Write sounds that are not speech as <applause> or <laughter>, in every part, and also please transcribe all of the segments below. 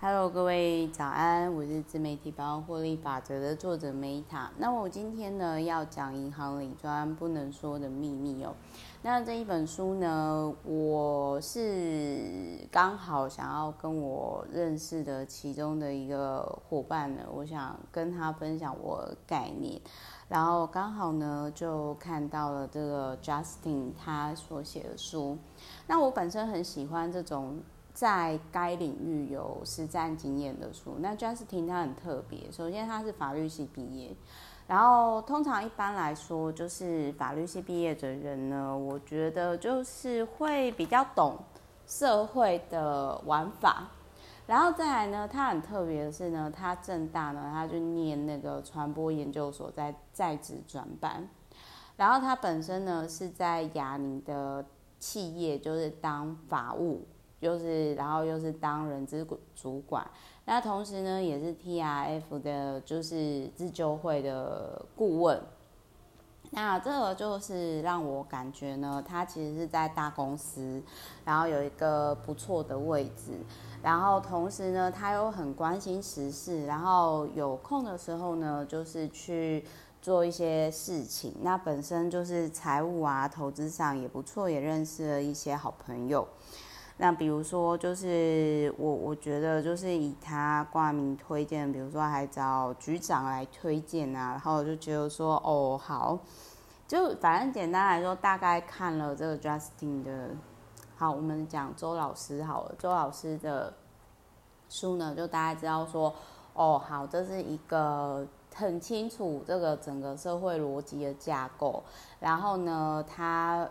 Hello，各位早安，我是自媒体百万获利法则的作者 Meta。那我今天呢要讲银行理专不能说的秘密哦。那这一本书呢，我是刚好想要跟我认识的其中的一个伙伴呢，我想跟他分享我概念，然后刚好呢就看到了这个 Justin 他所写的书。那我本身很喜欢这种。在该领域有实战经验的书，那 Justin 他很特别。首先，他是法律系毕业，然后通常一般来说，就是法律系毕业的人呢，我觉得就是会比较懂社会的玩法。然后再来呢，他很特别的是呢，他正大呢，他就念那个传播研究所，在在职转班。然后他本身呢是在雅尼的企业，就是当法务。就是，然后又是当人资主管，那同时呢，也是 TRF 的，就是自救会的顾问。那这个就是让我感觉呢，他其实是在大公司，然后有一个不错的位置，然后同时呢，他又很关心时事，然后有空的时候呢，就是去做一些事情。那本身就是财务啊、投资上也不错，也认识了一些好朋友。那比如说，就是我我觉得就是以他挂名推荐，比如说还找局长来推荐啊，然后我就觉得说，哦好，就反正简单来说，大概看了这个 Justin 的，好，我们讲周老师好了，周老师的书呢，就大概知道说，哦好，这是一个很清楚这个整个社会逻辑的架构，然后呢，他。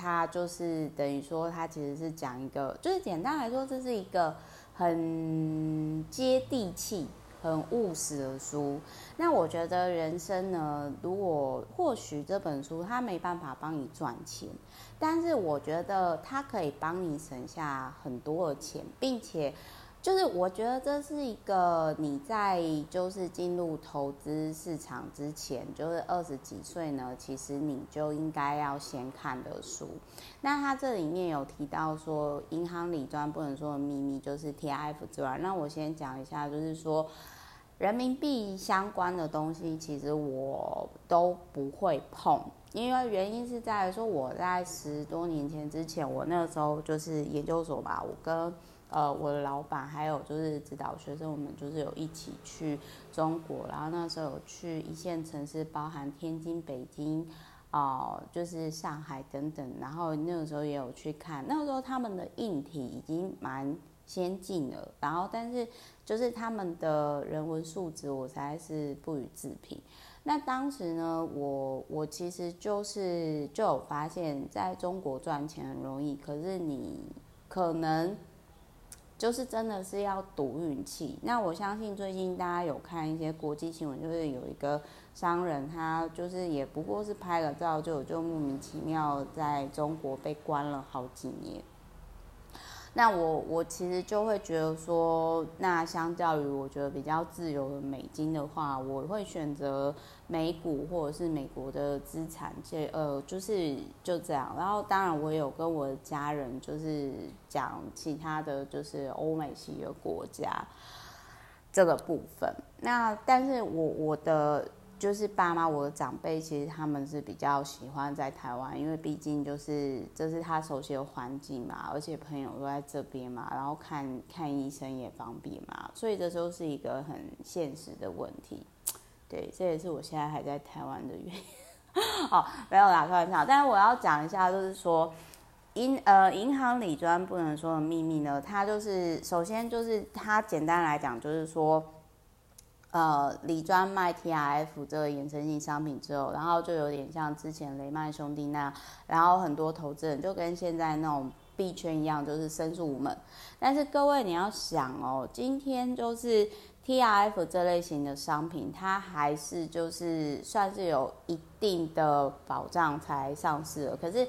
他就是等于说，他其实是讲一个，就是简单来说，这是一个很接地气、很务实的书。那我觉得人生呢，如果或许这本书它没办法帮你赚钱，但是我觉得它可以帮你省下很多的钱，并且。就是我觉得这是一个你在就是进入投资市场之前，就是二十几岁呢，其实你就应该要先看的书。那他这里面有提到说，银行里专不能说的秘密就是 TRF 之外，那我先讲一下，就是说人民币相关的东西，其实我都不会碰，因为原因是在说我在十多年前之前，我那个时候就是研究所吧，我跟。呃，我的老板还有就是指导学生，我们就是有一起去中国，然后那时候有去一线城市，包含天津、北京，哦、呃，就是上海等等，然后那个时候也有去看，那个时候他们的硬体已经蛮先进了，然后但是就是他们的人文素质，我实在是不予置评。那当时呢，我我其实就是就有发现，在中国赚钱很容易，可是你可能。就是真的是要赌运气。那我相信最近大家有看一些国际新闻，就是有一个商人，他就是也不过是拍了照，就就莫名其妙在中国被关了好几年。那我我其实就会觉得说，那相较于我觉得比较自由的美金的话，我会选择美股或者是美国的资产，这呃就是就这样。然后当然我有跟我的家人就是讲其他的就是欧美系的国家这个部分。那但是我我的。就是爸妈，我的长辈其实他们是比较喜欢在台湾，因为毕竟就是这是他熟悉的环境嘛，而且朋友都在这边嘛，然后看看医生也方便嘛，所以这都是一个很现实的问题。对，这也是我现在还在台湾的原因。<laughs> 好，没有啦，开玩笑。但是我要讲一下，就是说银呃银行理专不能说的秘密呢，它就是首先就是它简单来讲就是说。呃，李专卖 TRF 这个衍生性商品之后，然后就有点像之前雷曼兄弟那样，然后很多投资人就跟现在那种币圈一样，就是申诉无门。但是各位你要想哦，今天就是 TRF 这类型的商品，它还是就是算是有一定的保障才上市的。可是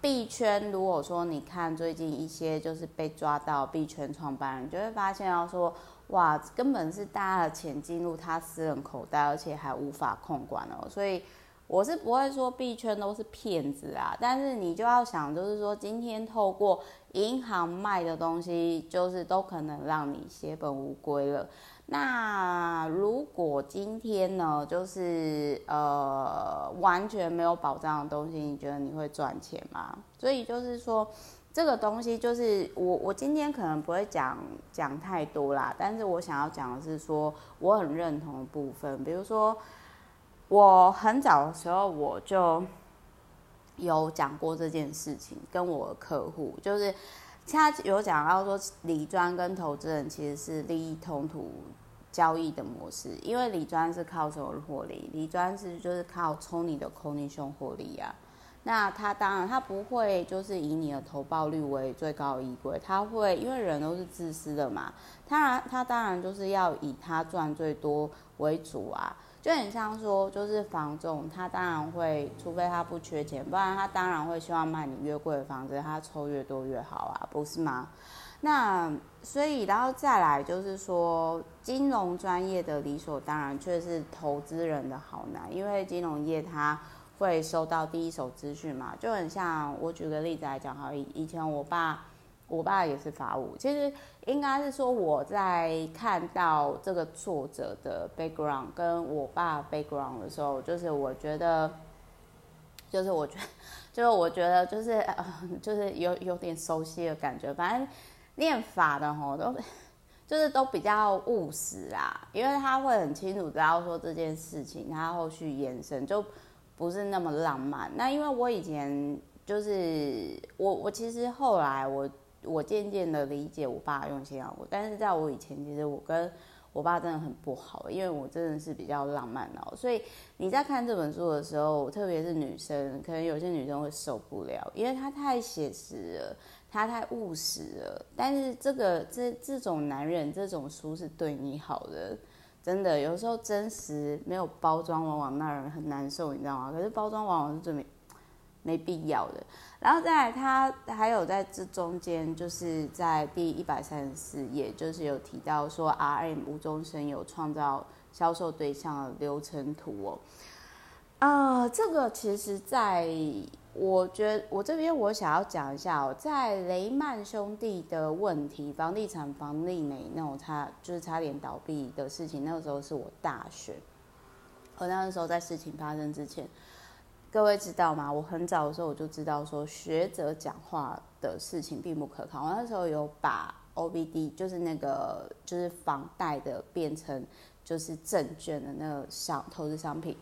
币圈如果说你看最近一些就是被抓到币圈创办人，就会发现要说。哇，根本是大家的钱进入他私人口袋，而且还无法控管哦。所以我是不会说币圈都是骗子啊，但是你就要想，就是说今天透过银行卖的东西就是都可能让你血本无归了。那如果今天呢，就是呃完全没有保障的东西，你觉得你会赚钱吗？所以就是说，这个东西就是我我今天可能不会讲讲太多啦，但是我想要讲的是说我很认同的部分，比如说我很早的时候我就有讲过这件事情，跟我的客户就是。他有讲到说，理专跟投资人其实是利益冲突交易的模式，因为理专是靠什么获利？理专是就是靠抽你的 commission 获利啊。那他当然他不会就是以你的投报率为最高依归，他会因为人都是自私的嘛，他他当然就是要以他赚最多为主啊。就很像说，就是房仲，他当然会，除非他不缺钱，不然他当然会希望卖你越贵的房子，他抽越多越好啊，不是吗？那所以，然后再来就是说，金融专业的理所当然却是投资人的好难，因为金融业它会收到第一手资讯嘛，就很像我举个例子来讲哈，以以前我爸。我爸也是法务，其实应该是说我在看到这个作者的 background 跟我爸 background 的时候，就是我觉得，就是我觉得，就是我觉得就是呃，<laughs> 就是有有点熟悉的感觉。反正念法的吼都就是都比较务实啊，因为他会很清楚知道说这件事情他后续延伸就不是那么浪漫。那因为我以前就是我我其实后来我。我渐渐的理解我爸用心良苦，但是在我以前，其实我跟我爸真的很不好，因为我真的是比较浪漫哦。所以你在看这本书的时候，特别是女生，可能有些女生会受不了，因为他太写实了，他太务实了。但是这个这这种男人，这种书是对你好的，真的。有时候真实没有包装，往往让人很难受，你知道吗？可是包装往往是最美。没必要的，然后再来，他还有在这中间，就是在第一百三十四页，就是有提到说，RM 无中生有创造销售对象的流程图哦。啊、呃，这个其实在我觉得我这边我想要讲一下哦，在雷曼兄弟的问题，房地产房利美那种差就是差点倒闭的事情，那个时候是我大学，我那个时候在事情发生之前。各位知道吗？我很早的时候我就知道说，学者讲话的事情并不可靠。我那时候有把 OBD，就是那个就是房贷的变成就是证券的那个商投资商品。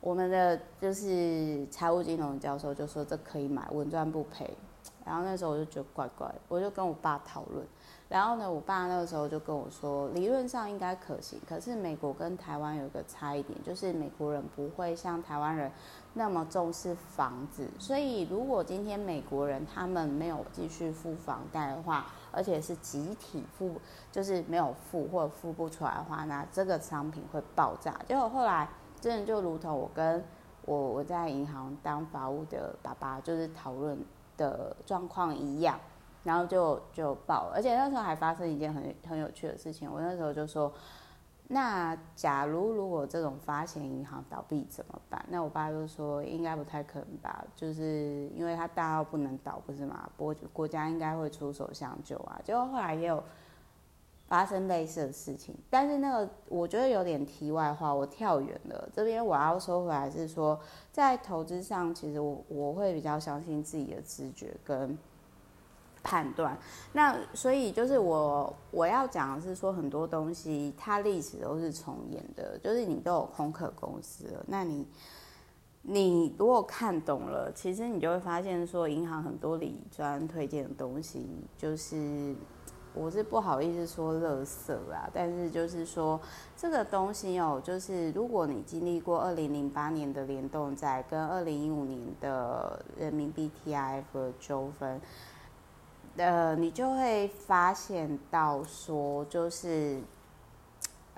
我们的就是财务金融教授就说这可以买，稳赚不赔。然后那时候我就觉得怪怪，我就跟我爸讨论。然后呢，我爸那个时候就跟我说，理论上应该可行，可是美国跟台湾有一个差一点，就是美国人不会像台湾人那么重视房子，所以如果今天美国人他们没有继续付房贷的话，而且是集体付，就是没有付或者付不出来的话，那这个商品会爆炸。结果后来真的就如同我跟我我在银行当法务的爸爸就是讨论的状况一样。然后就就报，而且那时候还发生一件很很有趣的事情。我那时候就说，那假如如果这种发行银行倒闭怎么办？那我爸就说，应该不太可能吧，就是因为他大到不能倒，不是吗？国国家应该会出手相救啊。结果后来也有发生类似的事情，但是那个我觉得有点题外话，我跳远了。这边我要说回来是说，在投资上，其实我我会比较相信自己的直觉跟。判断，那所以就是我我要讲的是说，很多东西它历史都是重演的，就是你都有空壳公司了，那你你如果看懂了，其实你就会发现说，银行很多理专推荐的东西，就是我是不好意思说垃圾啦，但是就是说这个东西哦，就是如果你经历过二零零八年的联动债跟二零一五年的人民币 TIF 的纠纷。呃，你就会发现到说，就是，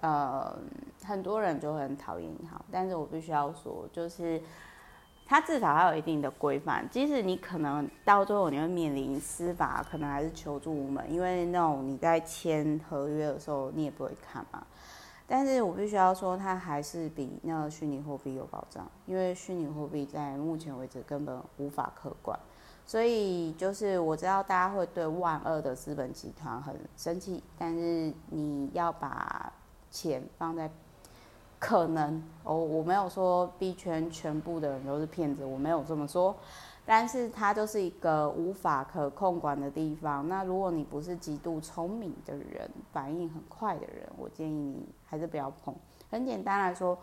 呃，很多人就很讨厌银行，但是我必须要说，就是，它至少还有一定的规范，即使你可能到最后你会面临司法，可能还是求助无门，因为那种你在签合约的时候，你也不会看嘛。但是我必须要说，它还是比那个虚拟货币有保障，因为虚拟货币在目前为止根本无法可管。所以就是我知道大家会对万恶的资本集团很生气，但是你要把钱放在可能哦，我没有说 B 圈全部的人都是骗子，我没有这么说，但是它就是一个无法可控管的地方。那如果你不是极度聪明的人，反应很快的人，我建议你还是不要碰。很简单来说。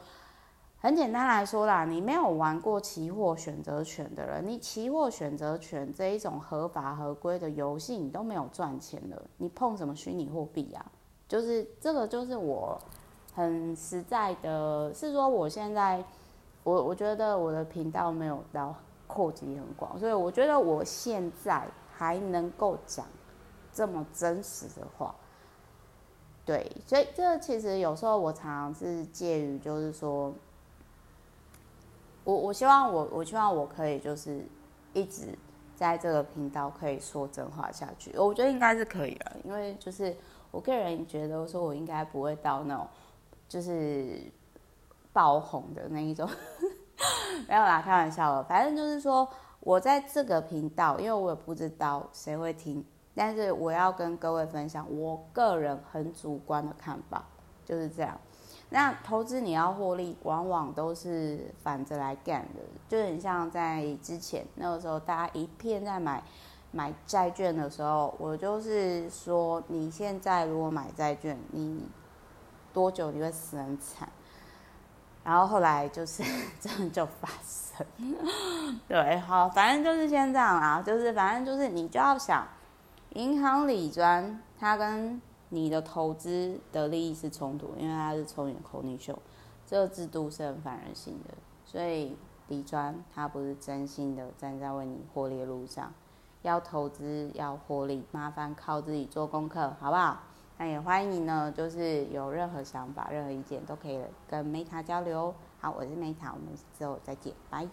很简单来说啦，你没有玩过期货选择权的人，你期货选择权这一种合法合规的游戏，你都没有赚钱的，你碰什么虚拟货币啊？就是这个，就是我很实在的，是说我现在，我我觉得我的频道没有到扩及很广，所以我觉得我现在还能够讲这么真实的话，对，所以这其实有时候我常常是介于，就是说。我我希望我我希望我可以就是一直在这个频道可以说真话下去，我觉得应该是可以的，因为就是我个人觉得说我应该不会到那种就是爆红的那一种，<laughs> 没有啦，开玩笑的，反正就是说我在这个频道，因为我也不知道谁会听，但是我要跟各位分享我个人很主观的看法，就是这样。那投资你要获利，往往都是反着来干的，就很像在之前那个时候，大家一片在买买债券的时候，我就是说，你现在如果买债券，你多久你会死很惨？然后后来就是 <laughs> 真的就发生，对，好，反正就是先这样啊，就是反正就是你就要想，银行理专它跟。你的投资的利益是冲突，因为它是抽你的口内秀，这个制度是很反人性的，所以理专它不是真心的站在为你获利的路上，要投资要获利，麻烦靠自己做功课，好不好？那也欢迎呢，就是有任何想法、任何意见都可以跟梅塔交流。好，我是梅塔我们之后再见，拜。